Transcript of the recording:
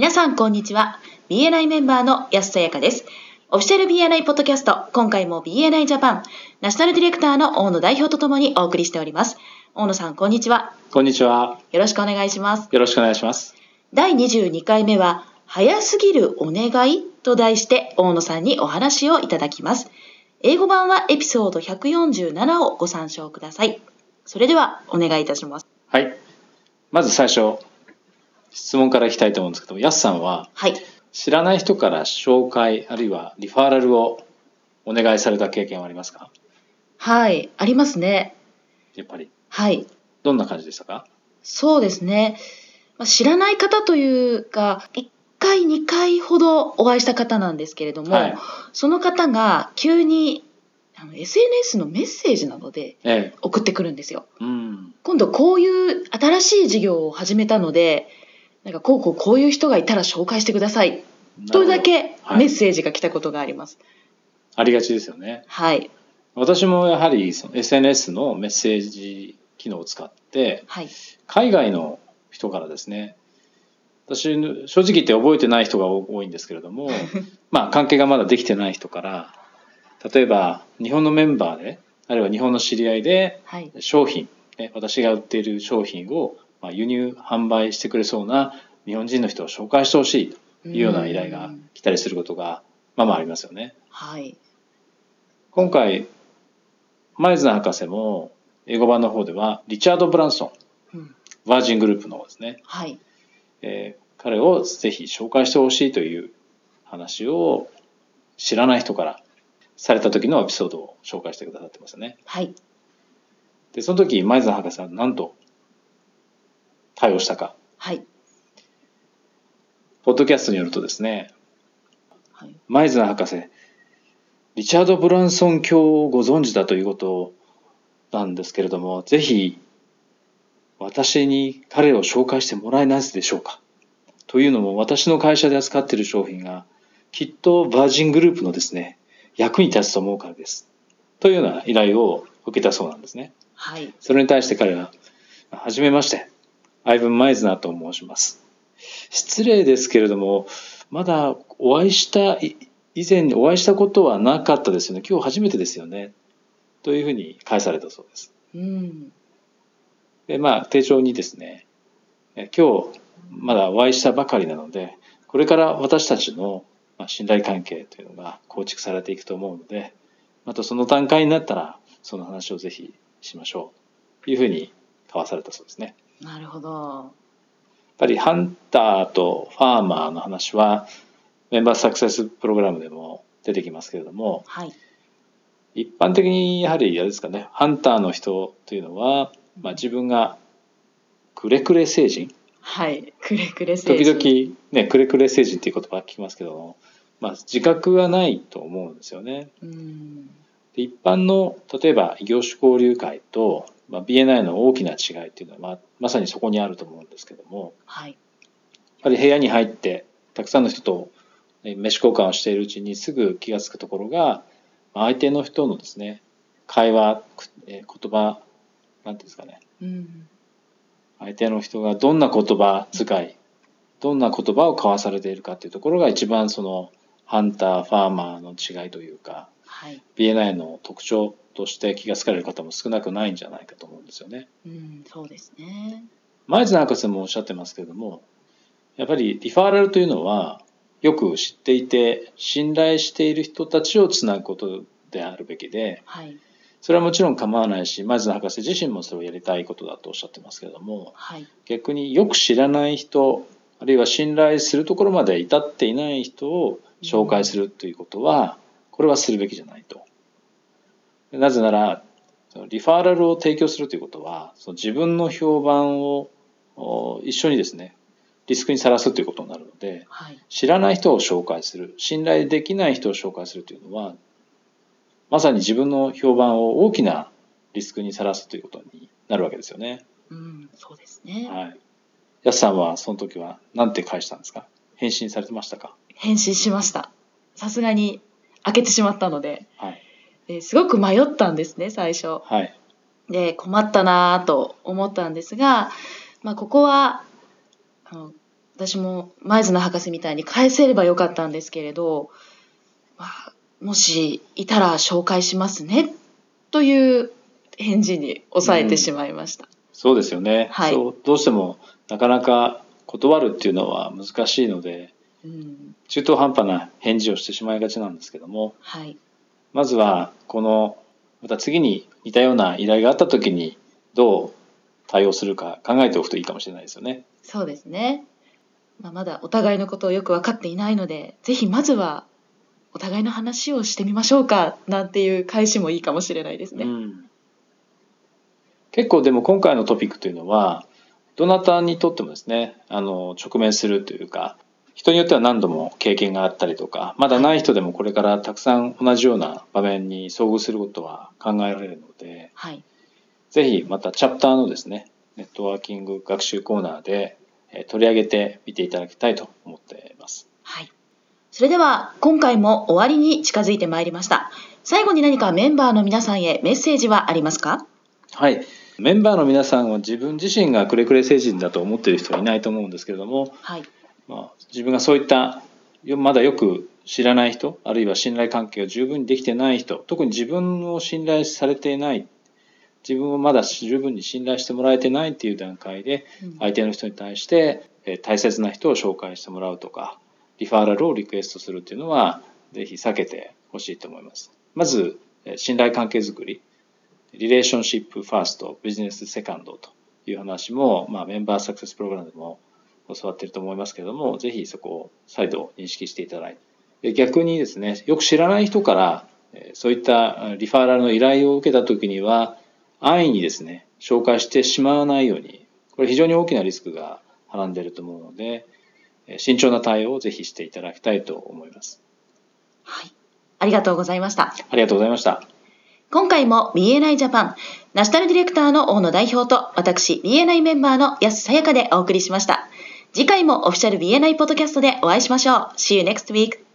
皆さん、こんにちは。BNI メンバーの安さやかです。オフィシャル BNI ポッドキャスト、今回も BNI ジャパン、ナショナルディレクターの大野代表とともにお送りしております。大野さん、こんにちは。こんにちは。よろしくお願いします。よろしくお願いします。第22回目は、早すぎるお願いと題して、大野さんにお話をいただきます。英語版はエピソード147をご参照ください。それでは、お願いいたします。はい。まず最初、質問からいきたいと思うんですけど、やすさんははい。知らない人から紹介あるいはリファーラルをお願いされた経験はありますか？はい。ありますね。やっぱり。はい。どんな感じでしたか？そうですね。まあ知らない方というか、1回、2回ほどお会いした方なんですけれども、はいその方が急にあの SNS のメッセージなどでええ。送ってくるんですよ。うん。今度こういう新しい事業を始めたので、なんかこうこうこういう人がいたら紹介してください。とだけはいメッセージが来たことがあります。ありがちですよね。はい。私もやはりその SNS のメッセージ機能を使って、はい。海外の人からですね私正直言って覚えてない人が多いんですけれども まあ関係がまだできてない人から例えば日本のメンバーであるいは日本の知り合いではい。商品ね私が売っている商品をまあ輸入販売してくれそうな日本人の人を紹介してほしいというような依頼がうん来たりすることがまあまあありますよね。はい。今回前津博士も英語版の方ではリチャード・ブランソンうんバージングループの方ですねはい。えー彼をぜひ紹介してほしいという話を知らない人からされた時のエピソードを紹介してくださってますね。はい。で、その時、前澤博士は何と対応したか。はい。ポッドキャストによるとですね、はい。博士、リチャード・ブランソン教をご存知だということなんですけれども、ぜひ私に彼を紹介してもらえないでしょうか。というのも私の会社で扱っている商品がきっとバージングループのですね、役に立つと思うからです。というような依頼を受けたそうなんですね。はい。それに対して彼は、はじめまして、アイブン・マイズナーと申します。失礼ですけれども、まだお会いした、い以前にお会いしたことはなかったですよね。今日初めてですよね。というふうに返されたそうです。うん。で、まあ、丁重にですね、え今日まだお会いしたばかりなので、これから私たちのまあ信頼関係というのが構築されていくと思うので、またその段階になったら、その話をぜひしましょう。というふうに交わされたそうですね。なるほど。やっぱりハンターとファーマーの話は、メンバーサクセスプログラムでも出てきますけれども、はい。一般的にやはりあれですかね、ハンターの人というのは、まあ、自分がくれくれ星人？はい。くれくれ星時人。々ねくれくれ星人っていう言葉聞きますけども、まあ、自覚はないと思うんですよね。うん。で一般の例えば異業種交流会と、まあ、BNI の大きな違いっていうのは、まあ、まさにそこにあると思うんですけどもはい。やっぱり部屋に入ってたくさんの人とね飯交換をしているうちにすぐ気が付くところがまあ相手の人のですね会話言葉なんていうんですかねうん。相手の人がどんな言葉遣いどんな言葉を交わされているかっていうところが一番そのハンターファーマーの違いというかはい。BNI の特徴として気が付かれる方も少なくないんじゃないかと思うんですよね。うん。そうですね。前津博士もおっしゃってますけれどもやっぱりリファーラルというのはよく知っていて信頼している人たちをつなぐことであるべきではい。それはもちろん構わないし前津博士自身もそれをやりたいことだとおっしゃってますけれどもはい。で逆によく知らない人あるいは信頼するところまで至っていない人を紹介するということはこれはするべきじゃないと。なぜならそのリファーラルを提供するということはその自分の評判をお一緒にですねリスクにさらすということになるのではい。知らない人を紹介する信頼できない人を紹介するというのはまさに自分の評判を大きなリスクにさらすということになるわけですよね。うん。そうですね。はい。やすさんはその時は何て返したんですか？返信されてましたか？返信しました。さすがに開けてしまったので、はい。ですごく迷ったんですね、最初。はい。で、困ったなぁと思ったんですが、まあ、ここは、あの私も前津の博士みたいに返せればよかったんですけれど、まあ、もしいたら紹介しますねという返事に抑えてしまいました。そうですよね、はいそうどうしてもなかなか断るっていうのは難しいのでうん、中途半端な返事をしてしまいがちなんですけどもはい。まずはこのまた次に似たような依頼があった時にどう対応するか考えておくといいかもしれないですよね。そうですね。まあ、まだお互いのことをよく分かっていないので、ぜひまずはお互いの話をしてみましょうかなんていう返しもいいかもしれないですね。うん結構でも今回のトピックというのはどなたにとってもですねあの直面するというか人によっては何度も経験があったりとかまだない人でもこれからたくさん同じような場面に遭遇することは考えられるのではい。ぜひまたチャプターのですねネットワーキング学習コーナーでえー取り上げてみていただきたいと思っています。はい。それでは今回も終わりに近づいてまいりました。最後に何かメンバーの皆さんへメッセージはありますか？はい。メンバーの皆さんは自分自身がくれくれ成人だと思っている人はいないと思うんですけれども、はい。まあ、自分がそういったよまだよく知らない人あるいは信頼関係が十分にできてない人特に自分を信頼されていない自分をまだ十分に信頼してもらえてないっていう段階でうん。相手の人に対してえー大切な人を紹介してもらうとかリファーラルをリクエストするっていうのはぜひ避けてほしいと思います。まずえー信頼関係づくり relationship first business second という話も、まあ、メンバーサクセスプログラムでも教わっていると思いますけれども、ぜひそこを再度認識していただいて、で逆にですね、よく知らない人から、えーそういったあリファーラルの依頼を受けたときには、安易にですね、紹介してしまわないように、これ非常に大きなリスクがはらんでいると思うので、えー慎重な対応をぜひしていただきたいと思います。はい。ありがとうございました。ありがとうございました。今回も BNI ジャパンナショナルディレクターの大野代表と私 BNI メンバーの安さやかでお送りしました。次回もオフィシャル BNI ポッドキャストでお会いしましょう。See you next week.